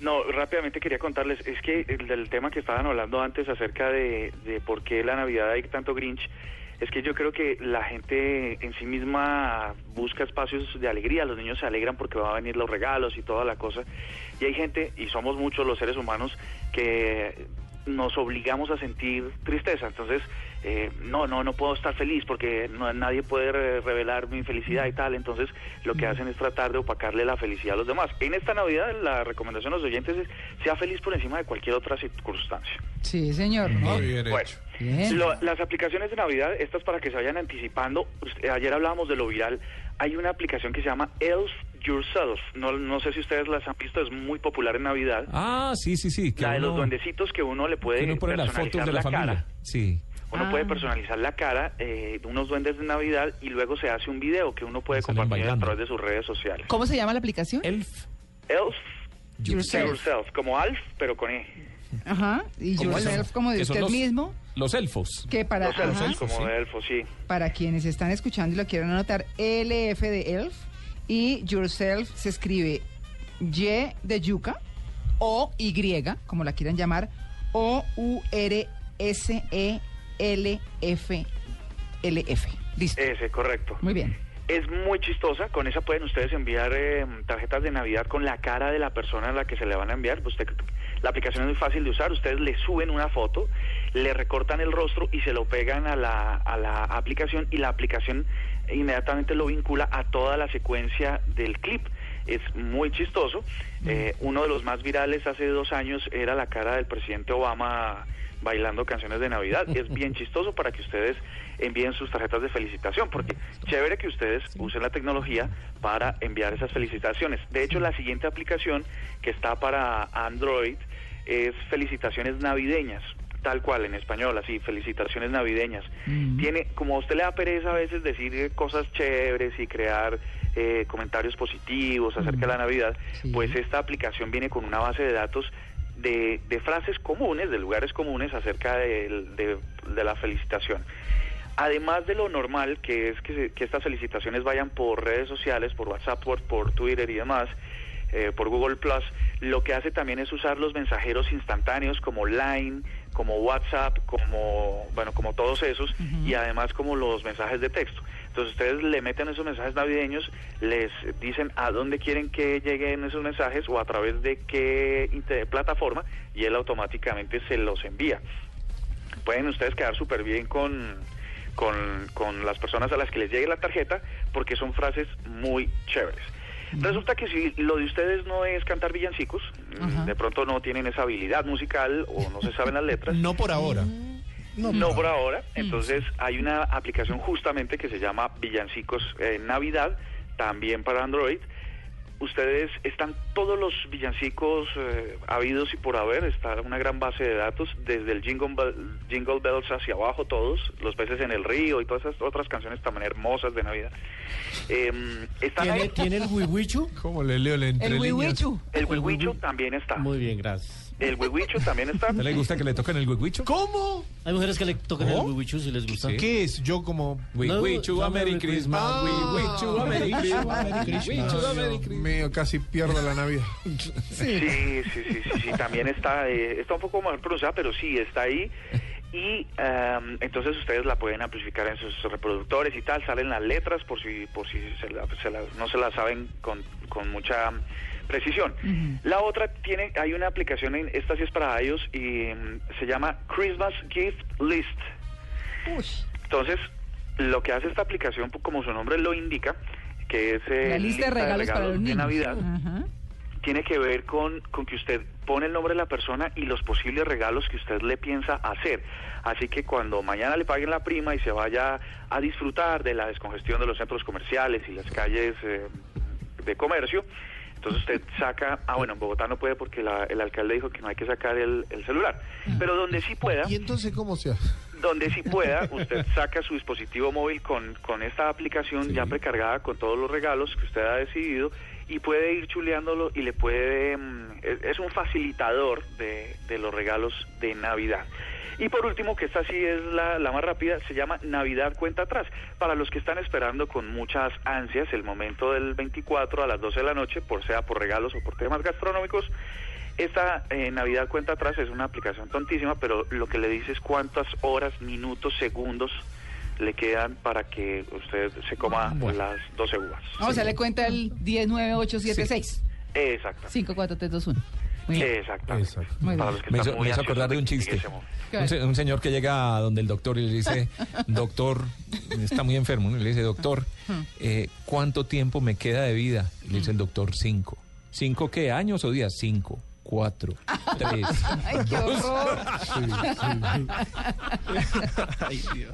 No, rápidamente quería contarles, es que el del tema que estaban hablando antes acerca de, de por qué la Navidad hay tanto Grinch, es que yo creo que la gente en sí misma busca espacios de alegría, los niños se alegran porque van a venir los regalos y toda la cosa, y hay gente, y somos muchos los seres humanos, que nos obligamos a sentir tristeza, entonces eh, no, no, no puedo estar feliz porque no, nadie puede re- revelar mi felicidad y tal, entonces lo que hacen es tratar de opacarle la felicidad a los demás. En esta Navidad la recomendación a los oyentes es sea feliz por encima de cualquier otra circunstancia. Sí, señor. Bueno, Bien. lo- las aplicaciones de Navidad, estas para que se vayan anticipando, usted- ayer hablábamos de lo viral, hay una aplicación que se llama Elf Yourself, no, no sé si ustedes las han visto, es muy popular en Navidad, Ah, sí, sí, sí. Que la de los duendecitos que uno le puede uno pone las personalizar fotos de la, cara. familia. Sí. Uno Ah. puede personalizar la cara eh, de unos duendes de Navidad y luego se hace un video que uno puede Salen compartir a través de sus redes sociales. ¿Cómo se llama la aplicación? Elf. Elf Yourself. Yourself, como Alf, pero con E. Ajá. Y ¿Cómo yourself como de usted los- mismo. Los elfos. Que para, Los elfos, ajá, como sí. de elfos, sí. para quienes están escuchando y lo quieren anotar, LF de Elf y Yourself se escribe Y de yuca o Y, como la quieran llamar, O U R S E L F L F. Listo. Ese, correcto. Muy bien. Es muy chistosa, con esa pueden ustedes enviar eh, tarjetas de Navidad con la cara de la persona a la que se le van a enviar. Usted, la aplicación es muy fácil de usar, ustedes le suben una foto, le recortan el rostro y se lo pegan a la, a la aplicación y la aplicación inmediatamente lo vincula a toda la secuencia del clip. Es muy chistoso. Eh, uno de los más virales hace dos años era la cara del presidente Obama bailando canciones de Navidad. Es bien chistoso para que ustedes envíen sus tarjetas de felicitación, porque chévere que ustedes usen la tecnología para enviar esas felicitaciones. De hecho, la siguiente aplicación que está para Android es felicitaciones navideñas, tal cual en español, así, felicitaciones navideñas. Tiene, como a usted le da pereza a veces decir cosas chéveres y crear eh, comentarios positivos acerca de la Navidad, Sí. pues esta aplicación viene con una base de datos de, de frases comunes, de lugares comunes acerca del- de, de la felicitación. Además de lo normal, que es que, se- que estas felicitaciones vayan por redes sociales, por WhatsApp, por, por Twitter y demás, eh, por Google Plus, lo que hace también es usar los mensajeros instantáneos como Line, como WhatsApp, como bueno, como todos esos, y además como los mensajes de texto. Entonces ustedes le meten esos mensajes navideños, les dicen a dónde quieren que lleguen esos mensajes o a través de qué plataforma y él automáticamente se los envía. Pueden ustedes quedar súper bien con, con, con las personas a las que les llegue la tarjeta porque son frases muy chéveres. Resulta que si lo de ustedes no es cantar villancicos, Ajá. de pronto no tienen esa habilidad musical o no se saben las letras, No por ahora. no por ahora. Entonces hay una aplicación justamente que se llama Villancicos eh, Navidad, también para Android. Ustedes están todos los villancicos eh, habidos y por haber, está una gran base de datos, desde el Jingle, Bell- Jingle Bells hacia abajo todos, los peces en el río y todas esas otras canciones también hermosas de Navidad. Eh, están ¿Tiene, ahí. ¿Tiene el wiwichu? ¿Cómo le leo le entre El? Wiwichu. El Wiwicho también está. Muy bien, gracias. El Wiwicho también está. ¿No le gusta que le toquen el huehuicho? ¿Cómo? Hay mujeres que le tocan el ¿Cómo? wiwichu si les gusta. Sí. ¿Qué es? Yo como... Huichu, No, a Merry Christmas. Huichu, a Merry Christmas. Merry Christmas. Huichu, a Merry Christmas. Mío, casi pierdo la Navidad. Sí, sí, sí, sí, sí, también está, eh, está un poco mejor pronunciada, pero sí, está ahí. Y em, entonces ustedes la pueden amplificar en sus reproductores y tal, salen las letras por si, por si se la- se la- no se las saben con, con mucha precisión. La otra tiene, hay una aplicación, en, esta sí es para iOS y em, se llama Christmas Gift List. Uy, Entonces, lo que hace esta aplicación, como su nombre lo indica, que es eh, la lista de regalos para los de niños. Navidad, Ajá. tiene que ver con, con que usted pone el nombre de la persona y los posibles regalos que usted le piensa hacer. Así que cuando mañana le paguen la prima y se vaya a disfrutar de la descongestión de los centros comerciales y las calles eh, de comercio, Entonces usted saca, ah bueno, en Bogotá no puede porque la- el alcalde dijo que no hay que sacar el, el celular, pero donde sí pueda, ¿Y entonces cómo se hace? Donde sí pueda, usted saca su dispositivo móvil con, con esta aplicación ya precargada con todos los regalos que usted ha decidido y puede ir chuleándolo y le puede... mm, es, es un facilitador de, de los regalos de Navidad. Y por último, que esta sí es la, la más rápida, se llama Navidad Cuenta Atrás. Para los que están esperando con muchas ansias el momento del 24 a las 12 de la noche, por sea por regalos o por temas gastronómicos, esta eh, Navidad Cuenta Atrás es una aplicación tontísima, pero lo que le dice es cuántas horas, minutos, segundos le quedan para que usted se coma las 12 uvas. Vamos a darle cuenta el 109876. Exacto. 5, 4, 3, 2, 1. Muy bien. Exactamente. Exacto. Muy Para bien. los que Me están hizo, me hizo acordar de un chiste. Un, se- un señor que llega a donde el doctor y le dice, doctor, está muy enfermo, ¿no? Y le dice, doctor, eh, ¿cuánto tiempo me queda de vida? Y le dice el doctor, cinco. ¿Cinco qué? ¿Años o días? Cinco, cuatro, tres, Ay, qué horror. Ay, Dios.